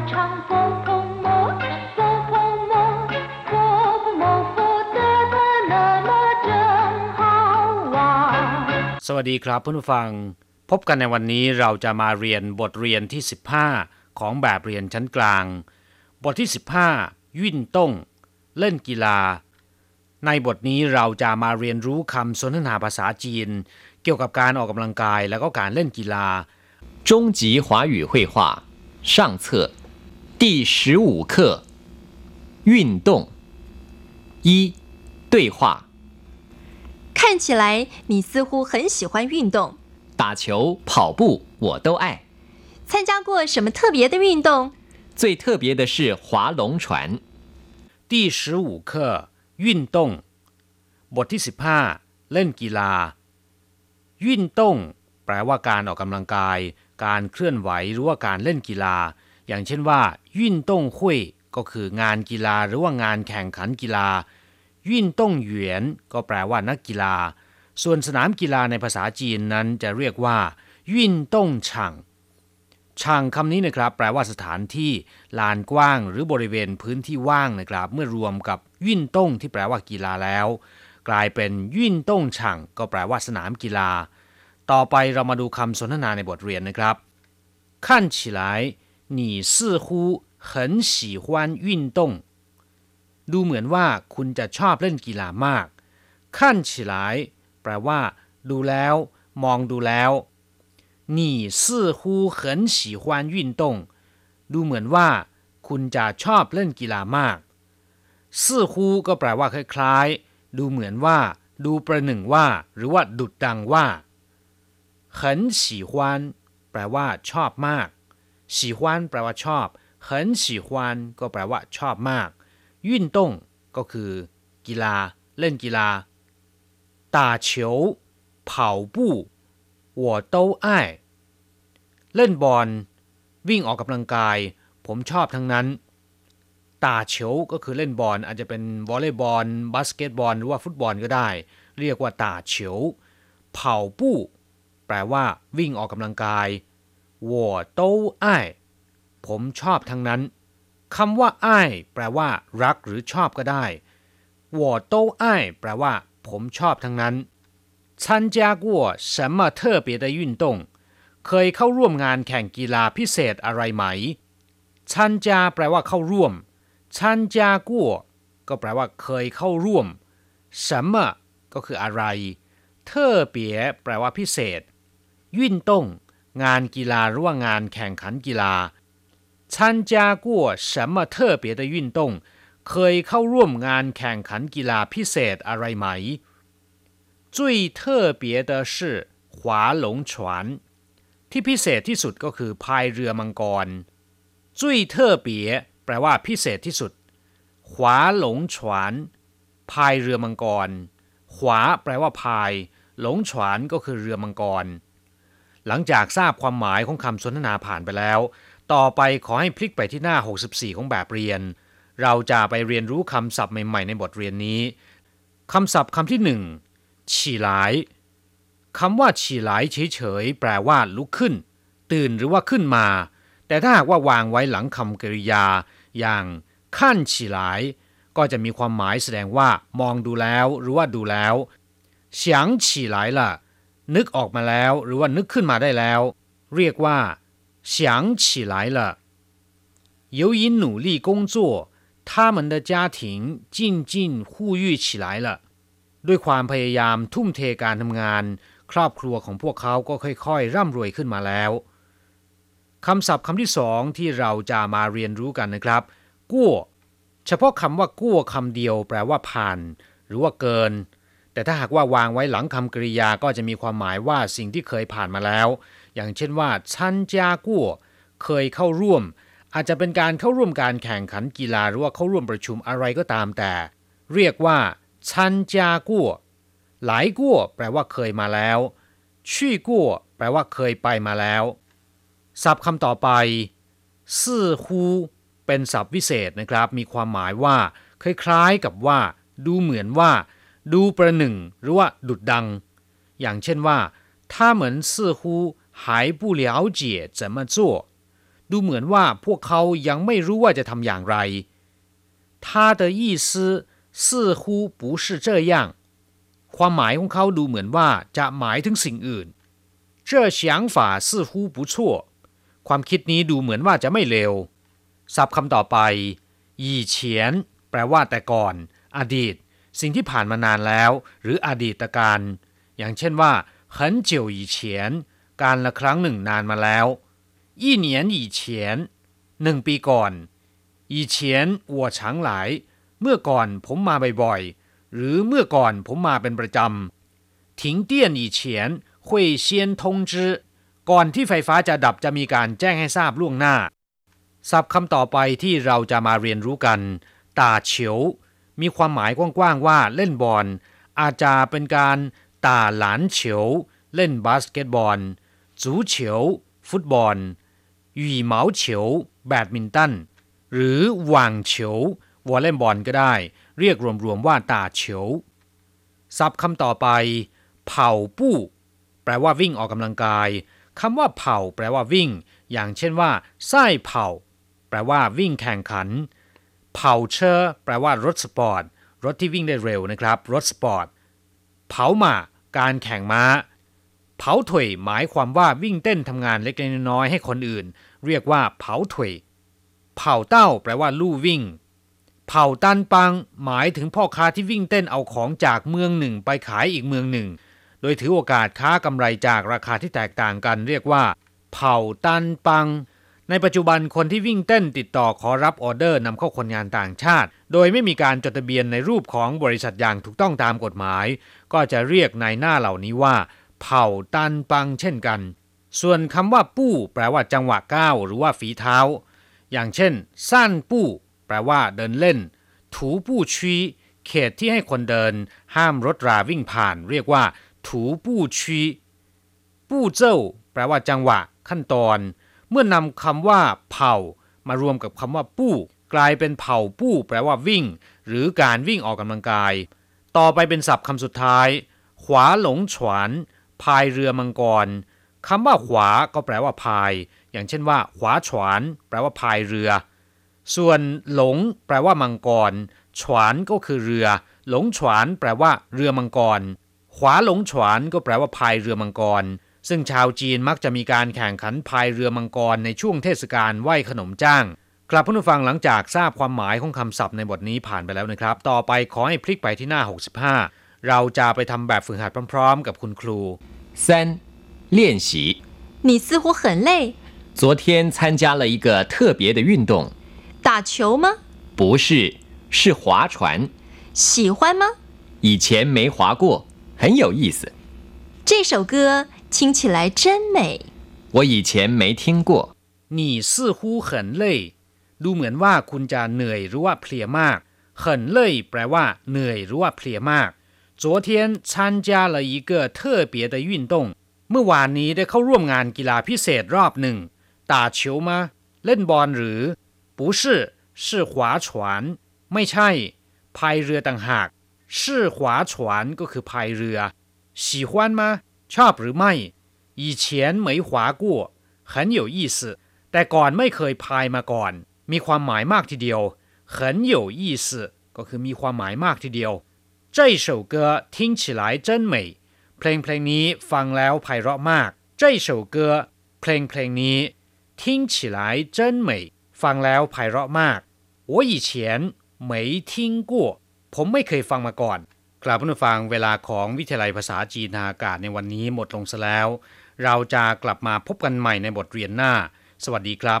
สวัสดีครับเพื่อนผู้ฟัง พบกันในวันนี้เราจะมาเรียนบทเรียนที่ 15 ของแบบเรียนชั้นกลาง บทที่ 15 วิ่นต้ง เล่นกีฬา ในบทนี้เราจะมาเรียนรู้คำสนทนาภาษาจีน เกี่ยวกับการออกกำลังกายแล้วก็การเล่นกีฬา 中级华语绘画上册 第十五课运动一对话看起来你似乎很喜欢运动，打球跑步我都爱参加过什么特别的运动？最特别的是划龙船第十五课วิ่นต้ง บทที่ 15 เล่นกีฬา วิ่นต้ง แปลว่าการออกกำลังกาย การเคลื่อนไหวหรือว่าการเล่นกีฬา อย่างเช่นว่ายุ่นต้งหุยก็คืองานกีฬาหรือว่างานแข่งขันกีฬายุ่นต้งเหวียนก็แปลว่านักกีฬา ส่วนสนามกีฬาในภาษาจีนนั้นจะเรียกว่ายุ่นต้งช่างช่างคำนี้นะครับ แปลว่าสถานที่ลานกว้างหรือบริเวณพื้นที่ว่างนะครับ เมื่อรวมกับยุ่นต้งที่แปลว่ากีฬาแล้ว กลายเป็นยุ่นต้งช่างก็แปลว่าสนามกีฬา ต่อไปเรามาดูคำสนทนาในบทเรียนนะครับขั้นฉีไล 你似乎很喜欢运动ดูเหมือนว่าคุณจะชอบเล่นกีฬามากขั้นฉีหลายแปลว่า ดูแล้ว มองดูแล้ว你似乎很喜欢运动ดูเหมือนว่า คุณจะชอบเล่นกีฬามาก似乎ก็แปลว่าคล้ายๆ ดูเหมือนว่า ดูประหนึ่งว่า หรือว่าดุดดังว่า很喜欢แปลว่า ชอบมาก ฉีวานแปลว่าชอบเหินฉีวานก็แปลว่าชอบมากยุ่นต้งก็คือ กีฬา เล่นกีฬาตาเฉียวเผาบู้หั爱เล่นบอลวิ่งออกกำลังกาย ผมชอบทั้งนั้นตาเฉียวก็คือเล่นบอลอาจจะเป็นวอลเลย์บอลบาสเกตบอลหรือว่าฟุตบอลก็ได้ เรียกว่าตาเฉียวเผาปู้แปลว่าวิ่งออกกำลังกาย 我都爱ผมชอบทั้งนั้นคำว่าอ้ายแปลว่า รักหรือชอบก็ได้我都爱แปลว่า ผมชอบทั้งนั้น参加过什么特别的运动เคยเข้าร่วมงานแข่งกีฬาพิเศษอะไรไหมชันจาแปลว่าเข้าร่วมชันจากัวก็แปลว่า เคยเข้าร่วม什么ก็คืออะไรเทอเปียแปลว่าพิเศษวิ่นต้ง งานกีฬาหรือว่างานแข่งขันกีฬา参加过什么特别的运动เคยเข้าร่วมงานแข่งขันกีฬาพิเศษอะไรไหม最特别的是划龙船ที่พิเศษที่สุดก็คือพายเรือมังกรจุ้ยเทอเปียแปลว่าพิเศษที่สุด ขวาหลงฉวนพายเรือมังกร ขวาแปลว่าพาย หลงฉวนก็คือเรือมังกร หลังจากทราบความหมายของคำสนทนาผ่านไปแล้ว ต่อไปขอให้พลิกไปที่หน้า 64 ของแบบเรียน เราจะไปเรียนรู้คำศัพท์ใหม่ๆ ในบทเรียนนี้คำศัพท์คำที่หนึ่งฉี่หลายคำว่าฉี่หลายเฉยๆแปลว่าลุกขึ้น ตื่นหรือว่าขึ้นมา แต่ถ้าหากว่าวางไว้หลังคำกริยา อย่างขั้นฉี่หลาย ก็จะมีความหมายแสดงว่า มองดูแล้ว หรือว่าดูแล้วเฉียงฉีหลายล่ะ นึกออกมาแล้วหรือว่านึกขึ้นมาได้แล้ว เรียกว่า想起来了由于努力工作他们的家庭渐渐富裕起来了ด้วยความพยายามทุ่มเทการทำงาน ครอบครัวของพวกเขาก็ค่อยๆ ร่ำรวยขึ้นมาแล้วคำศัพท์คำที่สองที่เราจะมาเรียนรู้กันนะครับกู้เฉพาะคำว่ากู้คำเดียวแปลว่าผ่าน หรือว่าเกิน แต่ถ้าหากว่าวางไว้หลังคำกริยาก็จะมีความหมายว่าสิ่งที่เคยผ่านมาแล้ว อย่างเช่นว่าชันจากู้เคยเข้าร่วม อาจจะเป็นการเข้าร่วมการแข่งขันกีฬาหรือว่าเข้าร่วมประชุมอะไรก็ตามแต่ เรียกว่าชันจากัวหลายกัวแปลว่าเคยมาแล้วชี่กัวแปลว่าเคยไปมาแล้วศัพท์คำต่อไปซื่อฮูเป็นศัพท์วิเศษนะครับ มีความหมายว่าคล้ายๆกับว่า ดูเหมือนว่า ดูประหนึ่ง หรือว่า ดุดดัง อย่างเช่นว่า他们似乎还不了解怎么做 ดูเหมือนว่าพวกเขายังไม่รู้ว่าจะทำอย่างไร他的意思似乎不是这样ความหมายของเขาดูเหมือนว่าจะหมายถึงสิ่งอื่น这想法似乎不错ความคิดนี้ดูเหมือนว่าจะไม่เลวศัพท์คำต่อไป以前แปลว่าแต่ก่อน อดีต สิ่งที่ผ่านมานานแล้ว หรืออดีตการ อย่างเช่นว่า很久以前การละครั้งหนึ่งนานมาแล้ว一年以前หนึ่งปีก่อน以前我常来เมื่อก่อนผมมาบ่อยๆ หรือเมื่อก่อนผมมาเป็นประจำ停电以前会先通知ก่อนที่ไฟฟ้าจะดับจะมีการแจ้งให้ทราบล่วงหน้า ศัพท์คำต่อไปที่เราจะมาเรียนรู้กัน ตาเฉียว มีความหมายกว้างๆว่าเล่นบอลอาจจะเป็นการตาหลานเฉียวเล่นบาสเกตบอลจูเฉียวฟุตบอลหยีเหมาเฉียวแบดมินตันหรือ網球วอลเลย์บอลก็ได้ เรียกรวมๆว่า打球ศัพท์คำต่อไป 跑步 แปลว่าวิ่งออกกำลังกายคำว่า 跑แปลว่าวิ่ง อย่างเช่นว่า賽跑แปลว่าวิ่งแข่งขัน 跑車แปลว่ารถสปอร์ต รถที่วิ่งได้เร็วนะครับ รถสปอร์ต跑馬การแข่งม้า跑腿หมายความว่าวิ่งเต้นทำงานเล็กๆน้อยๆให้คนอื่น เรียกว่าเผาถุยเผาเต้า แปลว่าลู่วิ่งเผาตันปัง หมายถึงพ่อค้าที่วิ่งเต้นเอาของจากเมืองหนึ่งไปขายอีกเมืองหนึ่ง โดยถือโอกาสค้ากำไรจากราคาที่แตกต่างกัน เรียกว่าเผาตันปัง ในปัจจุบันคนที่วิ่งเต้นติดต่อขอรับออเดอร์นำเข้าคนงานต่างชาติ โดยไม่มีการจดทะเบียนในรูปของบริษัทอย่างถูกต้องตามกฎหมาย ก็จะเรียกนายหน้าเหล่านี้ว่า เผาตันปังเช่นกัน ส่วนคำว่าปู้แปลว่าจังหวะก้าวหรือว่าฝีเท้า อย่างเช่นสั้นปู้แปลว่าเดินเล่น ถูปู้ชีเขตที่ให้คนเดิน ห้ามรถราวิ่งผ่าน เรียกว่า ถูปู้ชีปู้เจ้า แปลว่าจังหวะ ขั้นตอน เมื่อนำคำว่าเผ่ามารวมกับคำว่าปู้ กลายเป็นเผ่าปู้ แปลว่าวิ่ง หรือการวิ่งออกกำลังกาย ต่อไปเป็นศัพท์คำสุดท้าย ขวาหลงฉวนพายเรือมังกรคำว่าขวาก็แปลว่าพาย อย่างเช่นว่า ขวาฉวนแปลว่าพายเรือ ส่วนหลง แปลว่ามังกรฉวนก็คือเรือ หลงฉวนแปลว่า เรือมังกร ขวาหลงฉวนก็แปลว่าพายเรือมังกร ซึ่งชาวจีนมักจะมีการแข่งขันพายเรือมังกรในช่วงเทศกาลไหว้ขนมจ้าง ครับผู้ฟังหลังจากทราบความหมายของคำศัพท์ในบทนี้ผ่านไปแล้วนะครับ ต่อไปขอให้พลิกไปที่หน้า 65 เราจะไปทำแบบฝึกหัดพร้อมๆ กับคุณครู 三、练习。你似乎很累，昨天参加了一个特别的运动，打球吗？不是，是划船。喜欢吗？以前没划过，很有意思。这首歌 听起来真美。我以前没听过。你似乎很累ดูเหมือนว่าคุณจะเหนื่อยหรือว่าเพลียมาก很累แปลว่า เหนื่อยหรือว่าเพลียมาก昨天参加了一个特别的运动เมื่อวานนี้ได้เข้าร่วมงานกีฬาพิเศษรอบหนึ่ง打球吗เล่นบอลหรือ不是是划船ไม่ใช่พายเรือต่างหาก是划船ก็คือพายเรือ喜欢吗 ชอบหรือไม่以前没划过很有意思แต่ก่อนไม่เคยพายมาก่อน มีความหมายมากทีเดียว很有意思ก็คือมีความหมายมากทีเดียว这首歌听起来真美เพลงเพลงนี้ฟังแล้วไพเราะมาก这首歌เพลงเพลงนี้听起来真美ฟังแล้วไพเราะมาก我以前没听过ผมไม่เคยฟังมาก่อน กลับผู้ฟังเวลาของวิทยาลัยภาษาจีนทางอากาศในวันนี้หมดลงซะแล้ว เราจะกลับมาพบกันใหม่ในบทเรียนหน้า สวัสดีครับ